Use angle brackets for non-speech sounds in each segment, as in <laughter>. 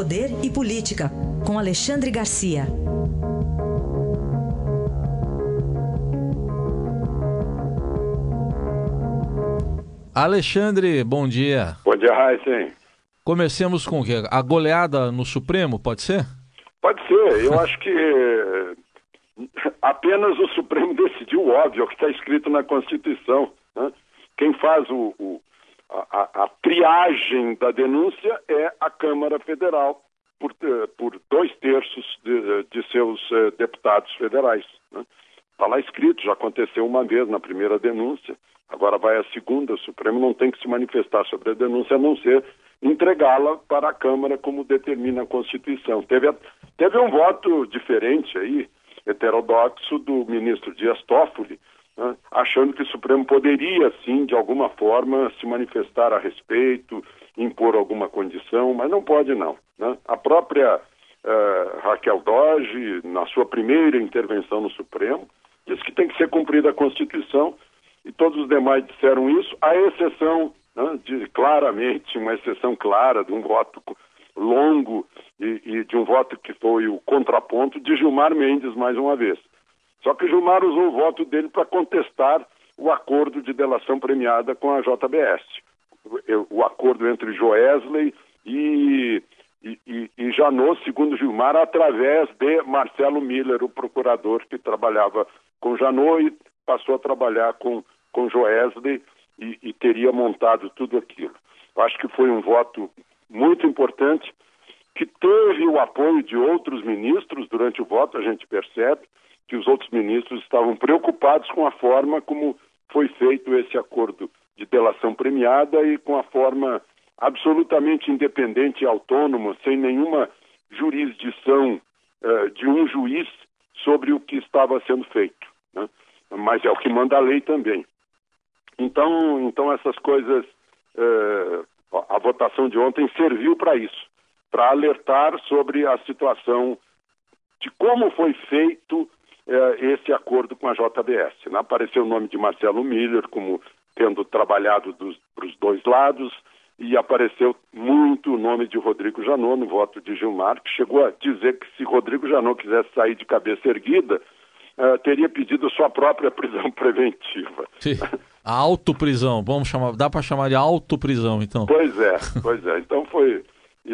Poder e Política, com Alexandre Garcia. Alexandre, bom dia. Bom dia, Raíssen. Comecemos com o quê? A goleada no Supremo, pode ser? Pode ser. Eu acho que apenas o Supremo <laughs> decidiu o óbvio, o que está escrito na Constituição. Né? Quem faz o, o a, a, triagem da denúncia é a Câmara Federal, por, eh, por dois terços de, de seus uh, deputados federais. Está né? Tá lá escrito, já aconteceu uma vez na primeira denúncia, agora vai a segunda. O Supremo não tem que se manifestar sobre a denúncia, a não ser entregá-la para a Câmara, como determina a Constituição. Teve, teve um voto diferente aí, heterodoxo, do ministro Dias Toffoli, né, achando que o Supremo poderia, sim, de alguma forma, se manifestar a respeito, impor alguma condição, mas não pode, não. Né? A própria uh, Raquel Doge, na sua primeira intervenção no Supremo, disse que tem que ser cumprida a Constituição e todos os demais disseram isso, à exceção né, de claramente uma exceção clara de um voto longo e, e, de um voto que foi o contraponto de Gilmar Mendes mais uma vez. Só que Gilmar usou o voto dele para contestar o acordo de delação premiada com a JBS. O, acordo entre Joesley e, e, e Janot, segundo Gilmar, através de Marcelo Miller, o procurador que trabalhava com Janot e passou a trabalhar com, com Joesley e, e teria montado tudo aquilo. Acho que foi um voto muito importante, que teve o apoio de outros ministros durante o voto, a gente percebe, que os outros ministros estavam preocupados com a forma como foi feito esse acordo de delação premiada e com a forma absolutamente independente e autônoma, sem nenhuma jurisdição uh, de um juiz sobre o que estava sendo feito. Né? Mas é o que manda a lei também. Então, então essas coisas, uh, a votação de ontem serviu para isso, para alertar sobre a situação de como foi feito esse acordo com a JBS. Né? Apareceu o nome de Marcelo Miller como tendo trabalhado para os dois lados e apareceu muito o nome de Rodrigo Janot no voto de Gilmar, que chegou a dizer que se Rodrigo Janot quisesse sair de cabeça erguida, uh, teria pedido sua própria <laughs> prisão preventiva. Sim. A autoprisão, vamos chamar, dá para chamar de autoprisão, então. Pois é, pois é. Então foi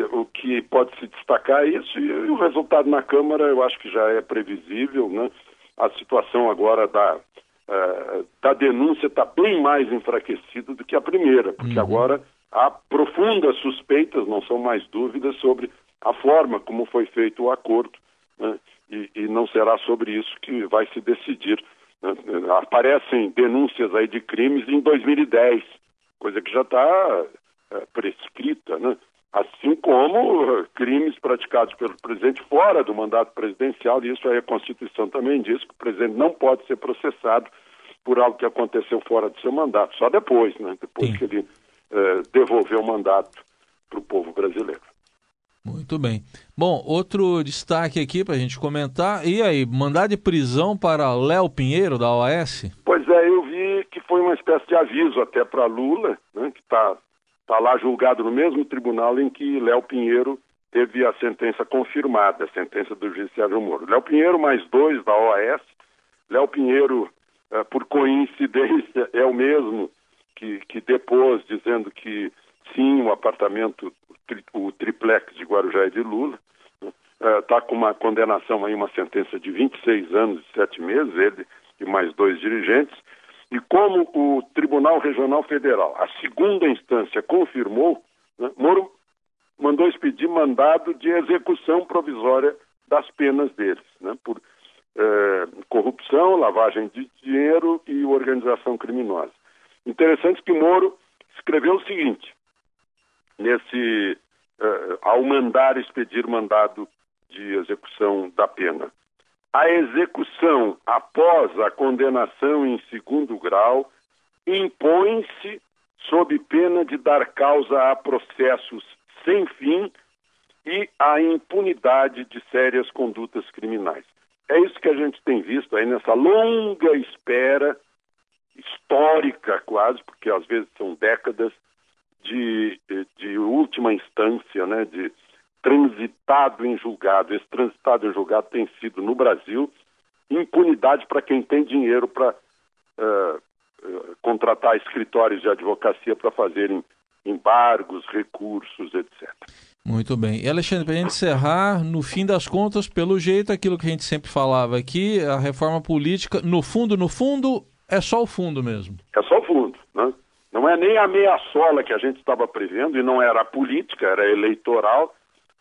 o que pode se destacar é isso e, o resultado na Câmara eu acho que já é previsível, né? a situação agora da, uh, da denúncia está bem mais enfraquecida do que a primeira, porque uhum. agora há profundas suspeitas, não são mais dúvidas, sobre a forma como foi feito o acordo, né? e, e, não será sobre isso que vai se decidir. Né? Aparecem denúncias aí de crimes em 2010, coisa que já está uh, prescrita, né? Assim como crimes praticados pelo presidente fora do mandato presidencial, e isso aí a Constituição também diz que o presidente não pode ser processado por algo que aconteceu fora do seu mandato, só depois, né? Depois Sim. que ele eh, devolveu o mandato para o povo brasileiro. Muito bem. Bom, outro destaque aqui para a gente comentar. E aí, mandar de prisão para Léo Pinheiro, da OAS? Pois é, eu vi que foi uma espécie de aviso até para Lula, né, que está está lá julgado no mesmo tribunal em que Léo Pinheiro teve a sentença confirmada, a sentença do juiz Sérgio Moro. Léo Pinheiro mais dois da OAS. Léo Pinheiro, eh, por coincidência, <laughs> é o mesmo que, que depois, dizendo que sim, o apartamento, o triplex de Guarujá e de Lula, está né, com uma condenação aí, uma sentença de 26 anos e 7 meses, ele e mais dois dirigentes. E como o Tribunal Regional Federal, a segunda instância, confirmou, né, Moro mandou expedir mandado de execução provisória das penas deles, né, por eh, corrupção, lavagem de dinheiro e organização criminosa. Interessante que Moro escreveu o seguinte, nesse, eh, ao mandar expedir mandado de execução da pena a execução após a condenação em segundo grau impõe-se sob pena de dar causa a processos sem fim e a impunidade de sérias condutas criminais. É isso que a gente tem visto aí nessa longa espera histórica quase, porque às vezes são décadas de, de última instância, né, de transitado em julgado. Esse transitado em julgado tem sido, no Brasil, impunidade para quem tem dinheiro para uh, uh, contratar escritórios de advocacia para fazerem embargos, recursos, etc. Muito bem. E Alexandre, para a gente encerrar, no fim das contas, pelo jeito, aquilo que a gente sempre falava aqui, a reforma política, no fundo, no fundo, é só o fundo mesmo. É só o fundo, né? Não é nem a meia sola que a gente estava prevendo, e não era política, era eleitoral.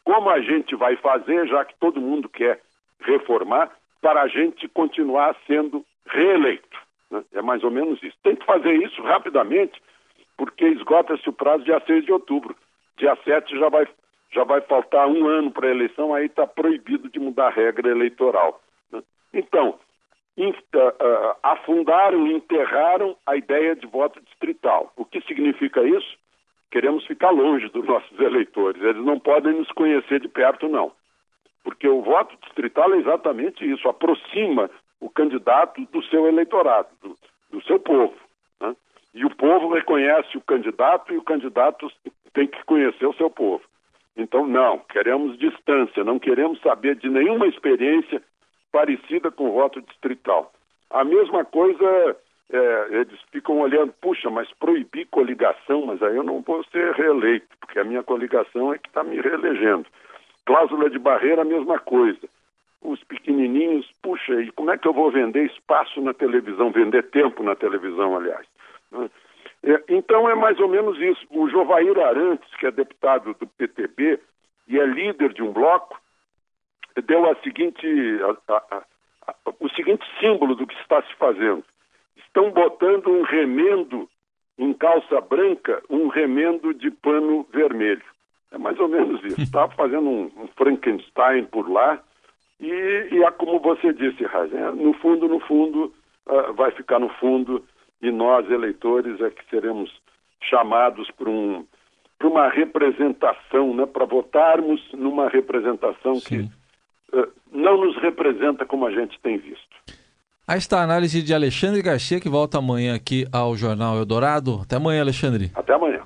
Como a gente vai fazer, já que todo mundo quer reformar, para a gente continuar sendo reeleito. Né? É mais ou menos isso. Tem que fazer isso rapidamente, porque esgota-se o prazo dia 6 de outubro. Dia 7 já vai já vai faltar um ano para a eleição, aí está proibido de mudar a regra eleitoral. Né? Então, uh, uh, afundaram, enterraram a ideia de voto distrital. O que significa isso? Queremos ficar longe dos nossos eleitores. Eles não podem nos conhecer de perto, não. Porque o voto distrital é exatamente isso, aproxima o candidato do seu eleitorado, do, do seu povo. Né? E o povo reconhece o candidato e o candidato tem que conhecer o seu povo. Então, não, queremos distância, não queremos saber de nenhuma experiência parecida com o voto distrital. A mesma coisa, é, eles ficam olhando, puxa, mas proibir coligação, mas aí eu não vou ser reeleito, porque a minha coligação é que está me reelegendo. Cláusula de barreira, a mesma coisa. Os pequenininhos, puxa, e como é que eu vou vender espaço na televisão, vender tempo na televisão, aliás? É, então é mais ou menos isso. O Jovair Arantes, que é deputado do PTB e é líder de um bloco, deu a seguinte, a, a, a, o seguinte símbolo do que está se fazendo. Estão botando um remendo em calça branca, um remendo de pano vermelho. É mais ou menos isso. Está <laughs> fazendo um, um, Frankenstein por lá e, e é como você disse, Razen, é, no fundo, no fundo, uh, vai ficar no fundo e nós, eleitores, é que seremos chamados para um, uma representação, né, para votarmos numa representação Sim. que uh, não nos representa como a gente tem visto. A análise de Alexandre Garcia, que volta amanhã aqui ao Jornal Eldorado. Até amanhã, Alexandre. Até amanhã.